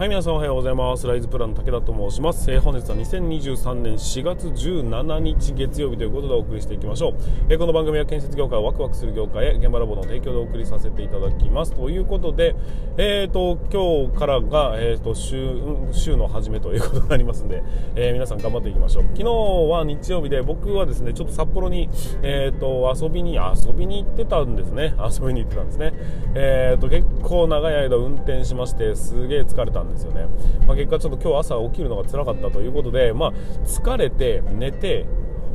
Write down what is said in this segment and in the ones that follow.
はい皆さんおはようございます。ライズプランの武田と申します、えー、本日は2023年4月17日月曜日ということでお送りしていきましょう、えー、この番組は建設業界をワクワクする業界へ現場ラボの提供でお送りさせていただきます。ということでえーと今日からが、えーと、週週の初めということになりますんで、えー、皆さん頑張っていきましょう。昨日は日曜日で僕はですねちょっと札幌にえーと遊びに遊びに行ってたんですね。遊びに行ってたんですね。えーと結構長い間運転しましてすげえ疲れたんですですよね、まあ、結果ちょっと今日朝起きるのが辛かったということで、まあ、疲れて寝て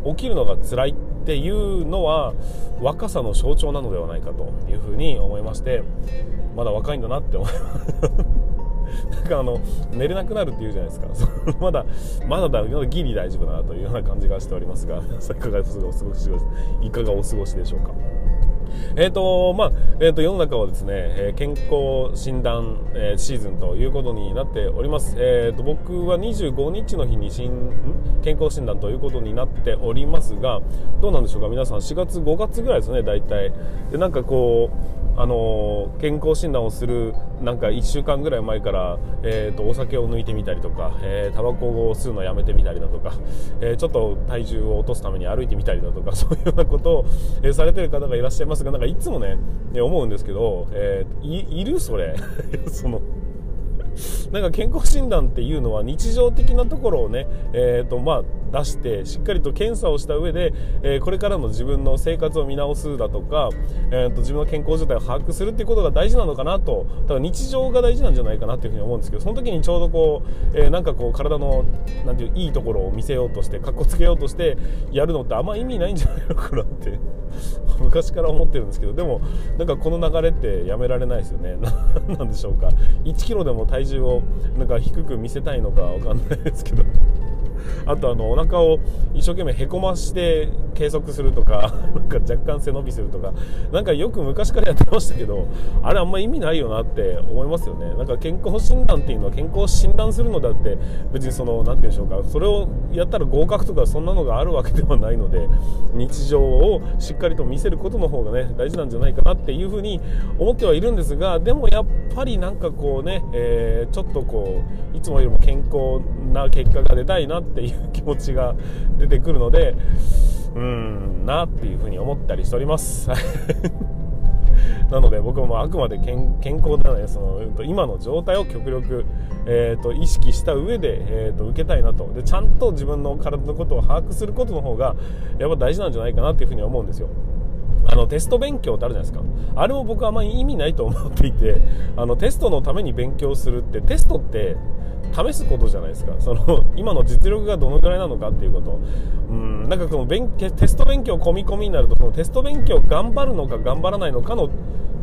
起きるのが辛いっていうのは若さの象徴なのではないかというふうに思いましてまだ若いんだなって思います。なんかあの寝れなくなるっていうじゃないですか。まだまだだギリ大丈夫だなというような感じがしておりますがいかがお過ごしいかがお過ごしでしょうか？えーとまあえー、と世の中はですね、えー、健康診断、えー、シーズンということになっております、えーと、僕は25日の日に新健康診断ということになっておりますがどうなんでしょうか？皆さん4月5月ぐらいですね大体。でなんかこうあの健康診断をするなんか1週間ぐらい前から、えーと、お酒を抜いてみたりとか、え、タバコを吸うのをやめてみたりだとか、えー、ちょっと体重を落とすために歩いてみたりだとか そういうようなことを、えー、されてる方がいらっしゃいますがなんかいつもね思うんですけど、えー、いるそれ。そのなんか健康診断っていうのは日常的なところをね、えーとまあ、出してしっかりと検査をした上で、えー、これからの自分の生活を見直すだとか、えーと、自分の健康状態を把握するっていうことが大事なのかなと。だから日常が大事なんじゃないかなっていうふうに思うんですけどその時にちょうどこう、えー、なんかこう体のなんていういいところを見せようとしてかっこつけようとしてやるのってあんま意味ないんじゃないのかなって 昔から思ってるんですけどでもなんかこの流れってやめられないですよね。何 なんでしょうか。1キロでも体重をなんか低く見せたいのかわかんないですけど。あとあのお腹を一生懸命へこまして計測するとか なんか若干背伸びするとかなんかよく昔からやってましたけどあれあんま意味ないよなって思いますよね。なんか健康診断っていうのは健康診断するのだって別にその何て言うんでしょうかそれをやったら合格とかそんなのがあるわけではないので日常をしっかりと見せることの方がね大事なんじゃないかなっていうふうに思ってはいるんですがでもやっぱりなんかこうね、えー、ちょっとこういつもよりも健康な結果が出たいなってていう気持ちが出てくるのでうんなっていうふうに思ったりしております。なので僕もあくまで健康ではないその今の状態を極力、えーと、意識した上で、えーと、受けたいなと。でちゃんと自分の体のことを把握することの方がやっぱ大事なんじゃないかなっていうふうに思うんですよ。あのテスト勉強ってあるじゃないですか。あれも僕はあんまり意味ないと思っていてあのテストのために勉強するってテストって試すことじゃないですか。その 今の実力がどのくらいなのかっていうこと。うんなんかこの勉テスト勉強込み込みになるとそのテスト勉強頑張るのか頑張らないのかの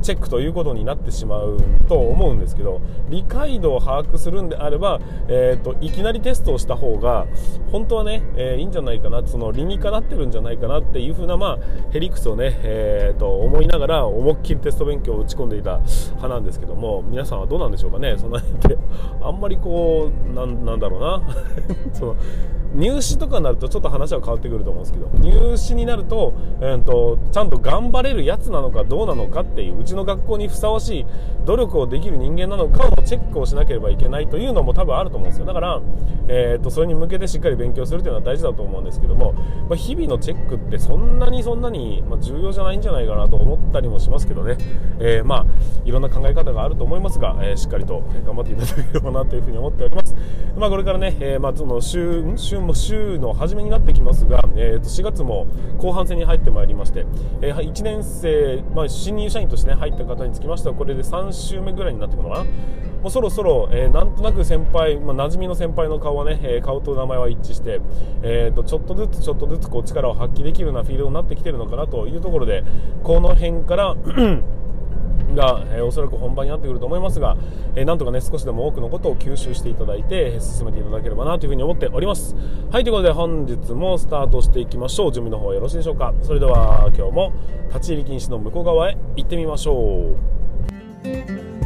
チェックということになってしまうと思うんですけど理解度を把握するんであれば、えーと、いきなりテストをした方が本当はね、えー、いいんじゃないかなその理にかなってるんじゃないかなっていう風なまあへりくつをね、えーと、思いながら思いっきりテスト勉強を打ち込んでいた派なんですけども皆さんはどうなんでしょうかねその辺って。あんまりこうなんだろうな。その入試とかになるとちょっと話は変わってくると思うんですけど入試になると,、えーと、ちゃんと頑張れるやつなのかどうなのかっていううちの学校にふさわしい努力をできる人間なのかをチェックをしなければいけないというのも多分あると思うんですよ。だから、えーと、それに向けてしっかり勉強するというのは大事だと思うんですけども、まあ、日々のチェックってそんなにそんなに、ま、重要じゃないんじゃないかなと思ったりもしますけどね、えー、まあいろんな考え方があると思いますが、えー、しっかりと頑張っていただければなというふうに思っております、まあ、これからね、えー、まあその週も週の初めになってきますが、えー、と4月も後半戦に入ってまいりまして、えー、1年生、まあ、新入社員として、ね、入った方につきましてはこれで3週目ぐらいになってくるのかな？もうそろそろ、えー、なんとなく先輩、まあ、馴染みの先輩の顔はね、えー、顔と名前は一致して、えーと、ちょっとずつちょっとずつこう力を発揮できるようなフィールドになってきてるのかなというところでこの辺からが、えー、おそらく本番になってくると思いますが、えー、なんとかね少しでも多くのことを吸収していただいて進めていただければなというふうに思っております。はいということで本日もスタートしていきましょう。準備の方はよろしいでしょうか。それでは今日も立ち入り禁止の向こう側へ行ってみましょう。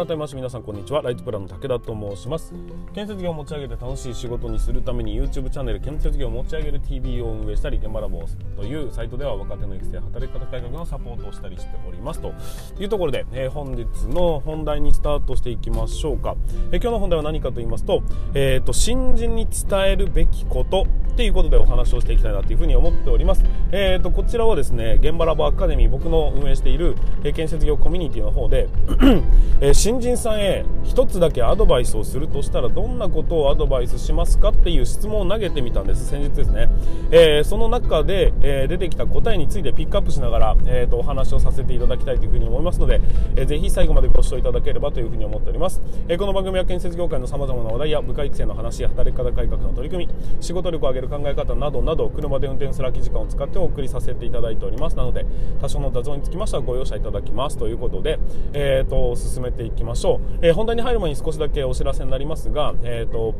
改めまして皆さんこんにちは。ライトプランの武田と申します。建設業を持ち上げて楽しい仕事にするために YouTube チャンネル建設業を持ち上げる TV を運営したり現場ラボというサイトでは若手の育成働き方改革のサポートをしたりしております。というところで、えー、本日の本題にスタートしていきましょうか、えー、今日の本題は何かと言いますと,、えーと、新人に伝えるべきことっていうことでお話をしていきたいなというふうに思っております、えーと、こちらはですね現場ラボアカデミー僕の運営している、え建設業コミュニティの方で、え新人さんへ一つだけアドバイスをするとしたらどんなことをアドバイスしますかっていう質問を投げてみたんです。先日ですね、えー、その中で、えー、出てきた答えについてピックアップしながら、えーと、お話をさせていただきたいというふうに思いますので、えー、ぜひ最後までご視聴いただければというふうに思っております、え、この番組は建設業界のさまざまな話題や部下育成の話や働き方改革の取り組み仕事力を上げる考え方などなど車で運転する空き時間を使ってお送りさせていただいております。なので多少の雑音につきましてはご容赦いただきますということで、えーと進めていききましょう、えー、本題に入る前に少しだけお知らせになりますが、えーと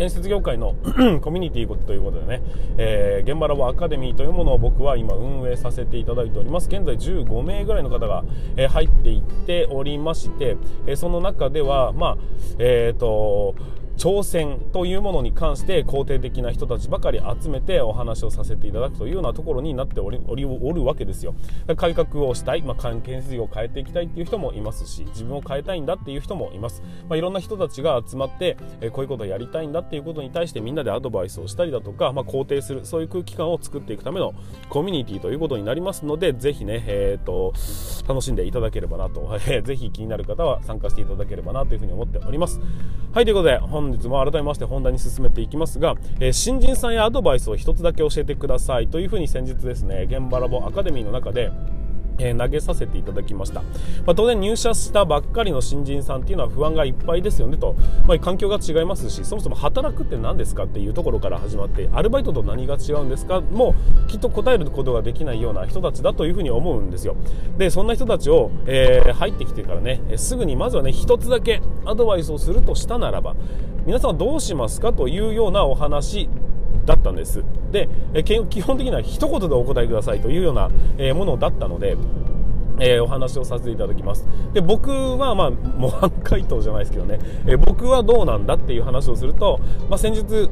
建設業界の コミュニティということでね、えー、現場ラボアカデミーというものを僕は今運営させていただいております。現在15名ぐらいの方が、えー、入っていっておりまして、えー、その中ではまあえっ、と挑戦というものに関して肯定的な人たちばかり集めてお話をさせていただくというようなところになっておりおるわけですよ。改革をしたい、まあ、関係事業を変えていきたいっていう人もいますし自分を変えたいんだっていう人もいます、まあ、いろんな人たちが集まって、えこういうことをやりたいんだっていうことに対してみんなでアドバイスをしたりだとか、まあ、肯定するそういう空気感を作っていくためのコミュニティということになりますのでぜひね、えーと、楽しんでいただければなと、えー、ぜひ気になる方は参加していただければなというふうに思っております。はいということで本日も改めまして本題に進めていきますが、えー、新人さんやアドバイスを1つだけ教えてくださいというふうに先日ですね現場ラボアカデミーの中でえ投げさせていただきました、まあ、当然入社したばっかりの新人さんっていうのは不安がいっぱいですよねと、まあ、環境が違いますしそもそも働くって何ですかっていうところから始まってアルバイトと何が違うんですかもうきっと答えることができないような人たちだというふうに思うんですよ。でそんな人たちを、えー、入ってきてからねすぐにまずはね一つだけアドバイスをするとしたならば皆さんはどうしますかというようなお話だったんです。で、え基本的には一言でお答えくださいというような、えものだったのでえー、お話をさせていただきます。で僕はまあ模範回答じゃないですけどね、えー、僕はどうなんだっていう話をすると、まあ、先日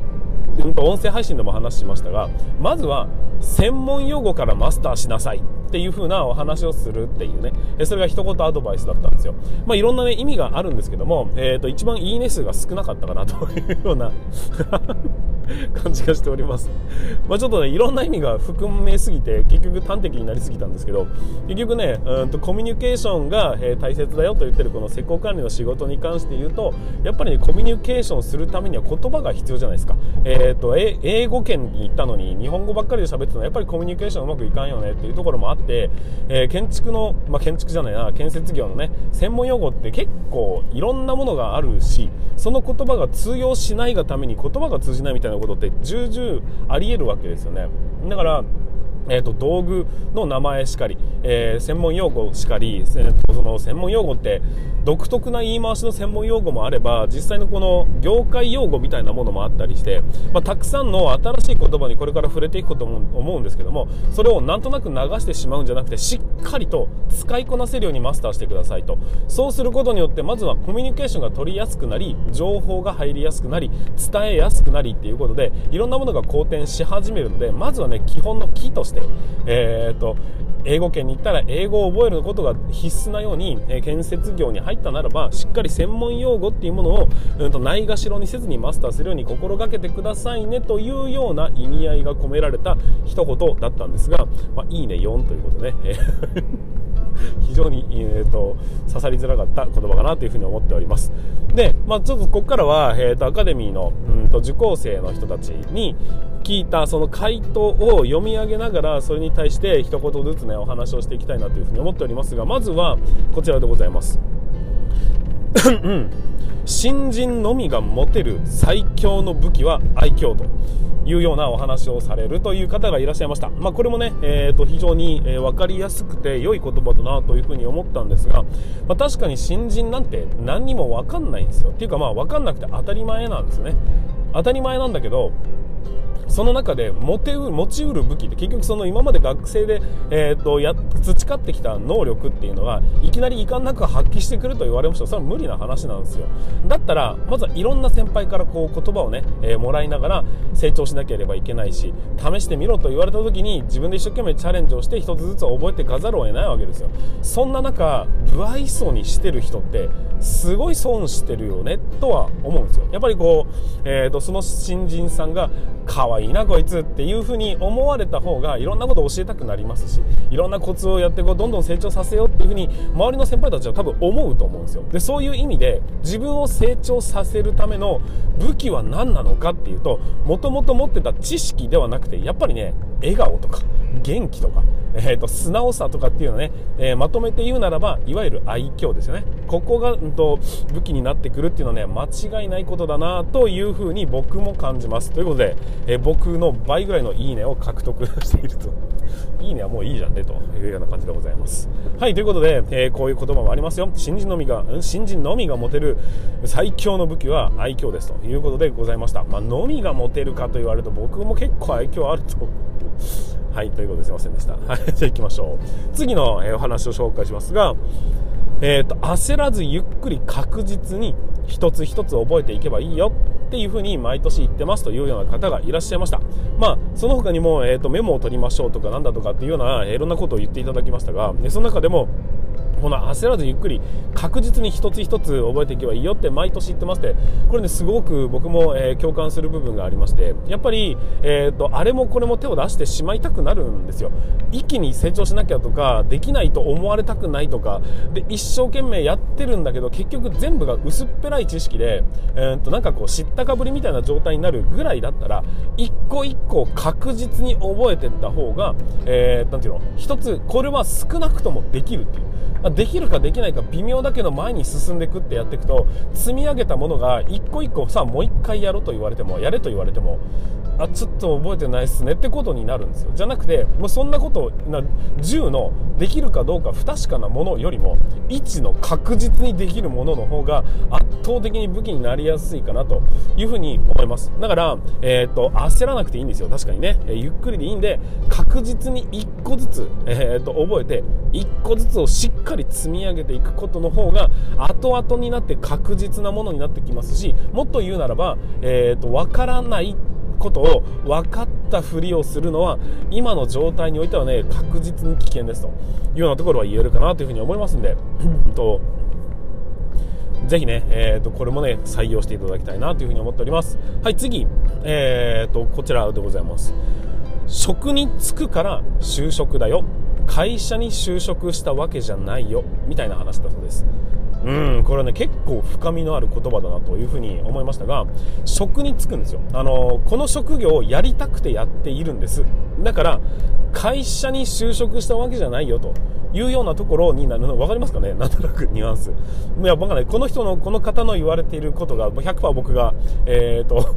音声配信でも話しましたがまずは専門用語からマスターしなさい。っていう風なお話をするっていうね。それが一言アドバイスだったんですよ。まあいろんなね意味があるんですけども、えー、と一番いいね数が少なかったかなというような 感じがしております。まあちょっとねいろんな意味が含めすぎて結局端的になりすぎたんですけど結局ねうんとコミュニケーションが、えー、大切だよと言ってるこの施工管理の仕事に関して言うとやっぱりねコミュニケーションするためには言葉が必要じゃないですか。えっ、ー、と英語圏に行ったのに日本語ばっかりで喋ってたのはやっぱりコミュニケーションうまくいかんよねっていうところもあって、えー、建築の、まあ、建築じゃないな建設業のね専門用語って結構いろんなものがあるしその言葉が通用しないがために言葉が通じないみたいなことって重々ありえるわけですよね。だからえーと、道具の名前しかり、えー、専門用語しかり、えーと、その専門用語って独特な言い回しの専門用語もあれば実際のこの業界用語みたいなものもあったりして、まあ、たくさんの新しい言葉にこれから触れていくことも思うんですけどもそれをなんとなく流してしまうんじゃなくてしっかりと使いこなせるようにマスターしてくださいと。そうすることによってまずはコミュニケーションが取りやすくなり情報が入りやすくなり伝えやすくなりっていうことでいろんなものが好転し始めるのでまずはね基本の木として、えーと、英語圏に行ったら英語を覚えることが必須なように、えー、建設業に入ったならばしっかり専門用語っていうものを、うん、とないがしろにせずにマスターするように心がけてくださいねというような意味合いが込められた一言だったんですが、まあ、いいね4ということでね。非常に、えーと、刺さりづらかった言葉かなというふうに思っておりますで、まあ、ちょっとここからは、えーと、アカデミーの、うんと受講生の人たちに聞いたその回答を読み上げながらそれに対して一言ずつねお話をしていきたいなというふうに思っておりますがまずはこちらでございます。新人のみが持てる最強の武器は愛嬌というようなお話をされるという方がいらっしゃいました、まあ、これもね、えー、と非常に、え分かりやすくて良い言葉だなというふうに思ったんですが、まあ、確かに新人なんて何にも分かんないんですよ。っていうかまあ分かんなくて当たり前なんですね。当たり前なんだけどその中で持てう持ちうる武器って結局その今まで学生で、えーと、や培ってきた能力っていうのはいきなり遺憾なく発揮してくると言われましたそれは無理な話なんですよ。だったらまずはいろんな先輩からこう言葉をね、えー、もらいながら成長しなければいけないし試してみろと言われた時に自分で一生懸命チャレンジをして一つずつ覚えていかざるを得ないわけですよ。そんな中不愛想にしてる人ってすごい損してるよねとは思うんですよ。やっぱりこう、えーと、その新人さんが可愛いなこいつっていうふうに思われた方がいろんなことを教えたくなりますしいろんなコツをやってこうどんどん成長させようっていうふうに周りの先輩たちは多分思うと思うんですよ。でそういう意味で自分を成長させるための武器は何なのかっていうともともと持ってた知識ではなくてやっぱりね笑顔とか元気とか、えーと、素直さとかっていうのね、えー、まとめて言うならばいわゆる愛嬌ですよね。ここが、うんと、武器になってくるっていうのはね間違いないことだなというふうに僕も感じます。ということで、えー、僕の倍ぐらいのいいねを獲得していると。いいねはもういいじゃんねというような感じでございます。はいということで、えー、こういう言葉もありますよ。新人のみが新人のみが持てる最強の武器は愛嬌ですということでございました。まあのみが持てるかと言われると僕も結構愛嬌あると。はい、ということですいませんでした。はい、じゃあ行きましょう。次の、えお話を紹介しますが、えっ、ー、と、焦らずゆっくり確実に一つ一つ覚えていけばいいよっていうふうに毎年言ってますというような方がいらっしゃいました。まあ、その他にも、えっ、ー、と、メモを取りましょうとかなんだとかっていうような、いろんなことを言っていただきましたが、その中でも、この焦らずゆっくり確実に一つ一つ覚えていけばいいよって毎年言ってまして。これねすごく僕も、え、共感する部分がありまして。やっぱり、えーと、あれもこれも手を出してしまいたくなるんですよ。一気に成長しなきゃとかできないと思われたくないとか。で一生懸命やってるんだけど結局全部が薄っぺらい知識で、えーと、なんかこう知ったかぶりみたいな状態になるぐらいだったら一個一個確実に覚えてった方が、えー、ていうの？一つこれは少なくともできるっていう。できるかできないか微妙だけど前に進んでいくってやっていくと積み上げたものが一個一個さあもう一回やろうと言われてもやれと言われてもあちょっと覚えてないっすねってことになるんですよ。じゃなくてもうそんなことな10のできるかどうか不確かなものよりも1の確実にできるものの方が圧倒的に武器になりやすいかなというふうに思います。だから、えーと、焦らなくていいんですよ。確かにね、え、ゆっくりでいいんで確実に1個ずつ、えーと、覚えて1個ずつをしっかり積み上げていくことの方が後々になって確実なものになってきますしもっと言うならば、えーと、分からないことを分かったふりをするのは今の状態においてはね確実に危険ですと。いうようなところは言えるかなというふうに思いますんで。とぜひね、えーと、これもね採用していただきたいなというふうに思っております。はい次、えーとこちらでございます。職に就くから就職だよ。会社に就職したわけじゃないよ。みたいな話だそうですうんこれはね結構深みのある言葉だなというふうに思いましたが職に就くんですよ。あのこの職業をやりたくてやっているんです。だから会社に就職したわけじゃないよというようなところになるの分かりますかね？なんとなくニュアンス。いや分かんない。この人のこの方の言われていることが100%僕がえっ、ー、と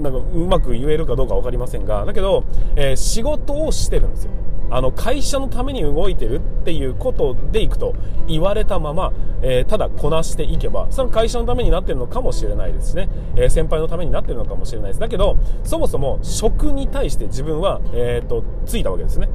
なんかうまく言えるかどうか分かりませんがだけど、えー、仕事をしてるんですよ。あの会社のために動いてるっていうことでいくと言われたまま、えー、ただこなしていけばその会社のためになってるのかもしれないですね、えー、先輩のためになってるのかもしれないです。だけどそもそも職に対して自分は、えーと、ついたわけですね。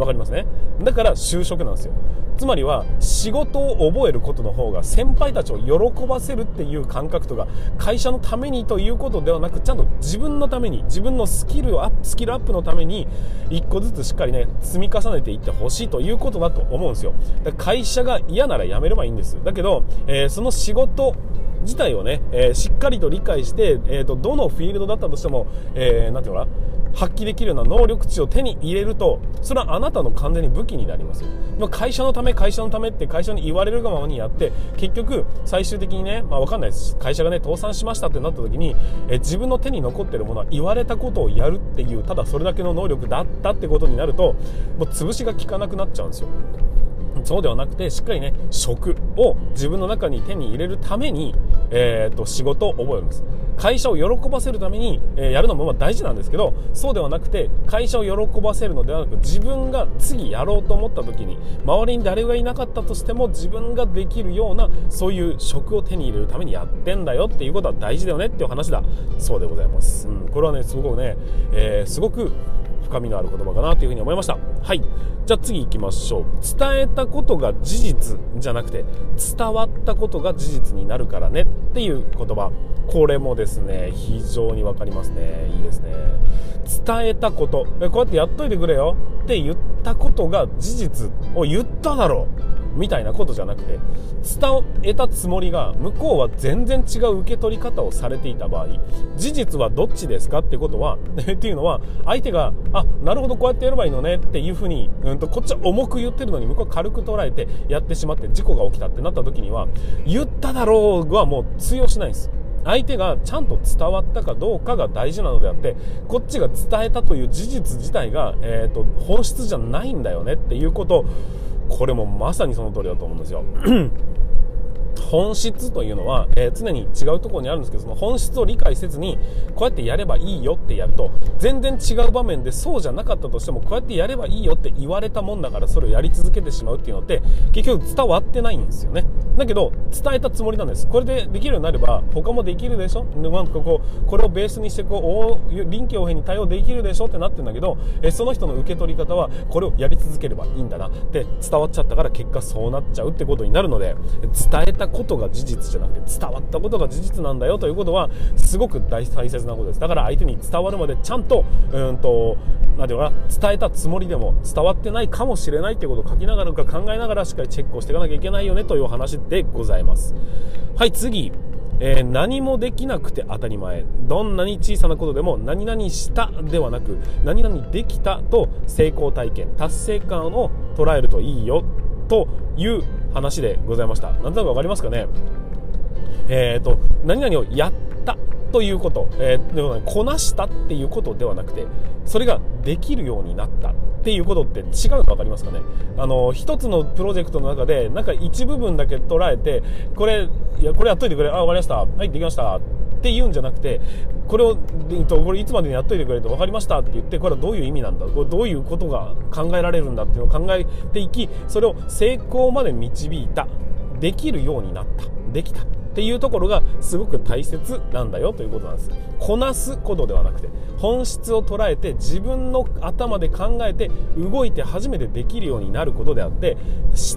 わかりますね？だから就職なんですよ。つまりは仕事を覚えることの方が先輩たちを喜ばせるっていう感覚とか会社のためにということではなくちゃんと自分のために自分のスキルアップスキルアップのために一個ずつしっかりね積み重ねていってほしいということだと思うんですよ。だから会社が嫌なら辞めればいいんです。だけど、えー、その仕事自体をね、えー、しっかりと理解して、えーと、どのフィールドだったとしても、えー、ていうのかな？発揮できるような能力値を手に入れるとそれはあなたの完全に武器になりますよ。会社のため会社のためって会社に言われるがままにやって結局最終的にね、まあ、分かんないです。会社がね倒産しましたってなった時にえ自分の手に残ってるものは言われたことをやるっていうただそれだけの能力だったってことになるともう潰しが効かなくなっちゃうんですよ。そうではなくてしっかりね食を自分の中に手に入れるためにえー、と仕事を覚えるんです。会社を喜ばせるために、えー、やるのもま大事なんですけどそうではなくて会社を喜ばせるのではなく自分が次やろうと思った時に周りに誰がいなかったとしても自分ができるようなそういう職を手に入れるためにやってんだよっていうことは大事だよねっていう話だ。そうでございます、うん、これはねすごくね、えー、すごく深みのある言葉かなというふうに思いました。はい。じゃあ次行きましょう。伝えたことが事実じゃなくて伝わったことが事実になるからねっていう言葉。これもですね非常に分かりますね。いいですね。伝えたこと。こうやってやっといてくれよ。って言ったことが事実を言っただろう。みたいなことじゃなくて伝えたつもりが向こうは全然違う受け取り方をされていた場合事実はどっちですかってことは っていうのは相手があなるほどこうやってやればいいのねっていうふうに、ん、こっちは重く言ってるのに向こうは軽く捉えてやってしまって事故が起きたってなった時には言っただろうはもう通用しないんです。相手がちゃんと伝わったかどうかが大事なのであってこっちが伝えたという事実自体が、えーと本質じゃないんだよねっていうことをこれもまさにその通りだと思うんですよ。本質というのは、えー、常に違うところにあるんですけどその本質を理解せずにこうやってやればいいよってやると全然違う場面でそうじゃなかったとしてもこうやってやればいいよって言われたもんだからそれをやり続けてしまうっていうのって結局伝わってないんですよね。だけど伝えたつもりなんです。これでできるようになれば他もできるでしょ？なんかこうこれをベースにしてこう臨機応変に対応できるでしょってなってるんだけどえその人の受け取り方はこれをやり続ければいいんだなって伝わっちゃったから結果そうなっちゃうってことになるので伝えたことが事実じゃなくて伝わったことが事実なんだよということはすごく大切なことです。だから相手に伝わるまでちゃんとうんと何て言うかな伝えたつもりでも伝わってないかもしれないっていうことを書きながらか考えながらしっかりチェックをしていかなきゃいけないよねという話でございます。はい次。えー、何もできなくて当たり前。どんなに小さなことでも何々したではなく何々できたと成功体験達成感を捉えるといいよという話でございました。なんとなくわかりますかね？えっ、ー、と、何々をやったということ、えー、でも、こなしたっていうことではなくて、それができるようになったっていうことって違うの分かりますかね？あの、一つのプロジェクトの中で、なんか一部分だけ捉えて、これ、いや、これやっといてくれ、あ、分かりました。はい、できました。って言うんじゃなくて、これを、これいつまでにやっといてくれと分かりましたって言って、これはどういう意味なんだ、これどういうことが考えられるんだっていうのを考えていき、それを成功まで導いた。できるようになった。できた。っていうところがすごく大切なんだよということなんですこなすことではなくて本質を捉えて自分の頭で考えて動いて初めてできるようになることであって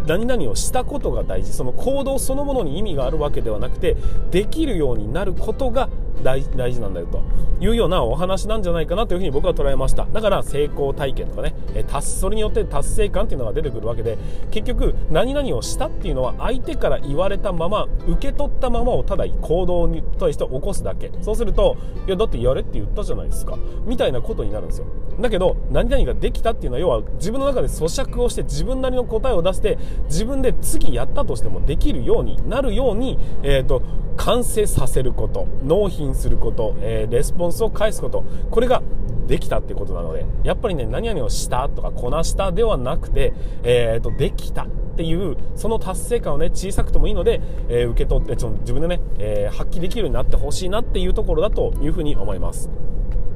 何々をしたことが大事。その行動そのものに意味があるわけではなくてできるようになることが大事なんだよと。いうようなお話なんじゃないかなというふうに僕は捉えました。だから成功体験とかねそれによって達成感っていうのが出てくるわけで結局何々をしたっていうのは相手から言われたまま受け取ったままをただ行動に対して起こすだけ。そうするといやだってやれって言ったじゃないですか。みたいなことになるんですよ。だけど何々ができたっていうのは要は自分の中で咀嚼をして自分なりの答えを出して自分で次やったとしてもできるようになるように、えーと完成させること納品すること、えー、レスポンスを返すことこれができたってことなのでやっぱりね何々をしたとかこなしたではなくて、えーと、できた。っていうその達成感をね小さくてもいいので、えー、受け取ってちょ自分でね、えー、発揮できるようになってほしいなっていうところだというふうに思います。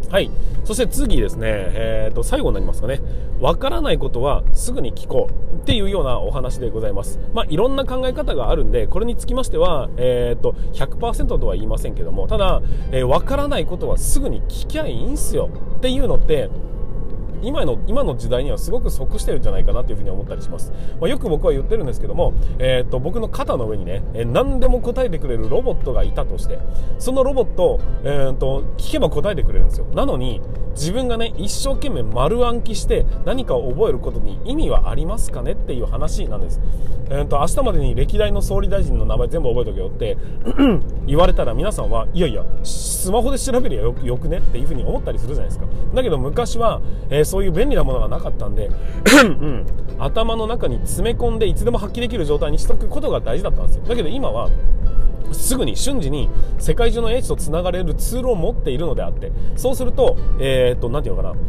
はい。そして次ですね、えっ、ー、と、最後になりますかね。わからないことはすぐに聞こうっていうようなお話でございます。まあ、いろんな考え方があるんで、これにつきましては、えっ、ー、と、100%とは言いませんけども、ただ、えー、からないことはすぐに聞きゃいいんすよっていうのって、今の今の時代にはすごく即してるんじゃないかなというふうに思ったりします、まあ、よく僕は言ってるんですけども、えーと、僕の肩の上にね、え、何でも答えてくれるロボットがいたとしてそのロボット,、えーと、聞けば答えてくれるんですよ。なのに自分がね一生懸命丸暗記して何かを覚えることに意味はありますかねっていう話なんです、えーと、明日までに歴代の総理大臣の名前全部覚えとけよって 言われたら皆さんはいやいやスマホで調べりゃよよくねっていうふうに思ったりするじゃないですか。だけど昔は、えーそういう便利なものがなかったんでうん、頭の中に詰め込んでいつでも発揮できる状態にしとくことが大事だったんですよ。だけど今はすぐに瞬時に世界中の英知とつながれるツールを持っているのであってそうするとえー、っと何て言うのかな。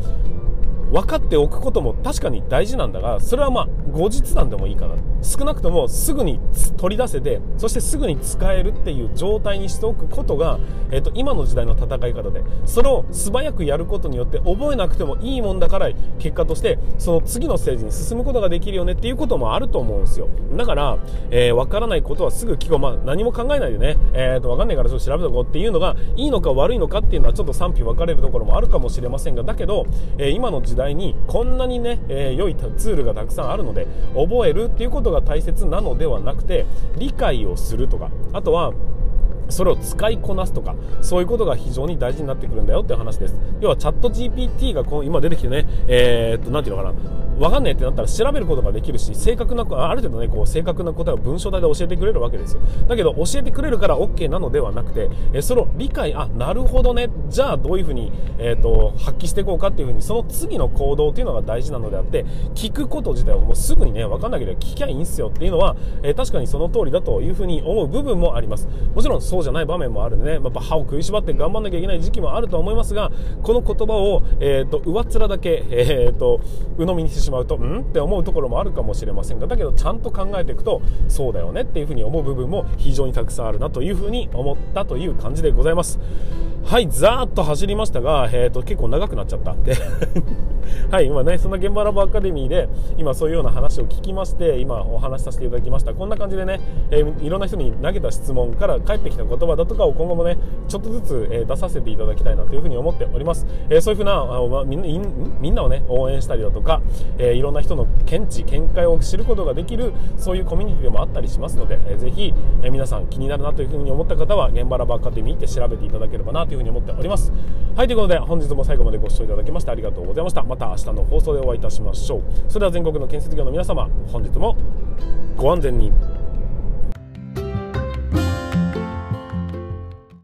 分かっておくことも確かに大事なんだがそれはまあ後日談でもいいかな。少なくともすぐに取り出せてそしてすぐに使えるっていう状態にしておくことが、えーと、今の時代の戦い方でそれを素早くやることによって覚えなくてもいいもんだから結果としてその次のステージに進むことができるよねっていうこともあると思うんですよ。だから、えー、分からないことはすぐ聞こう、まあ、何も考えないでね、えーと、分かんないからちょっと調べとこうっていうのがいいのか悪いのかっていうのはちょっと賛否分かれるところもあるかもしれませんがだけど、えー、今の時代にこんなにね、えー、良いツールがたくさんあるので覚えるっていうことが大切なのではなくて理解をするとかあとはそれを使いこなすとかそういうことが非常に大事になってくるんだよっていう話です。要はチャット GPT がこの今出てきてねえー、っと何て言うのかな分かんないってなったら調べることができるし正確なある程度ねこう正確な答えを文章体で教えてくれるわけですよ。だけど教えてくれるから OK なのではなくてえそれを理解あなるほどねじゃあどういうふうに、えーと、発揮していこうかっていうふうにその次の行動っていうのが大事なのであって聞くこと自体をもうすぐにね分かんなければ聞きゃいいんすよっていうのは、えー、確かにその通りだというふうに思う部分もあります。もちろんそうじゃない場面もあるんでね。やっぱ歯を食いしばって頑張んなきゃいけない時期もあるとは思いますがこの言葉を、えーと、上っ面だけ、えーと、鵜呑みにしてしまうとん？って思うところもあるかもしれませんがだけどちゃんと考えていくとそうだよねっていうふうに思う部分も非常にたくさんあるなというふうに思ったという感じでございます。はいざーっと走りましたが、えーと、結構長くなっちゃった。ではい今ねそんな現場ラボアカデミーで今そういうような話を聞きまして今お話しさせていただきました。こんな感じでね、えー、いろんな人に投げた質問から返ってきた言葉だとかを今後もねちょっとずつ、えー、出させていただきたいなというふうに思っております、えー、そういうふうなあ、ま、みんなみんなをね応援したりだとか、えいろんな人の見地見解を知ることができるそういうコミュニティでもあったりしますので、えー、ぜひ、え皆さん気になるなというふうに思った方は現場ラバーアカデミーって調べていただければなというふうに思っております。はいということで本日も最後までご視聴いただきましてありがとうございました。また日の放送でお会いいたしましょう。それでは全国の建設業の皆様本日もご安全に。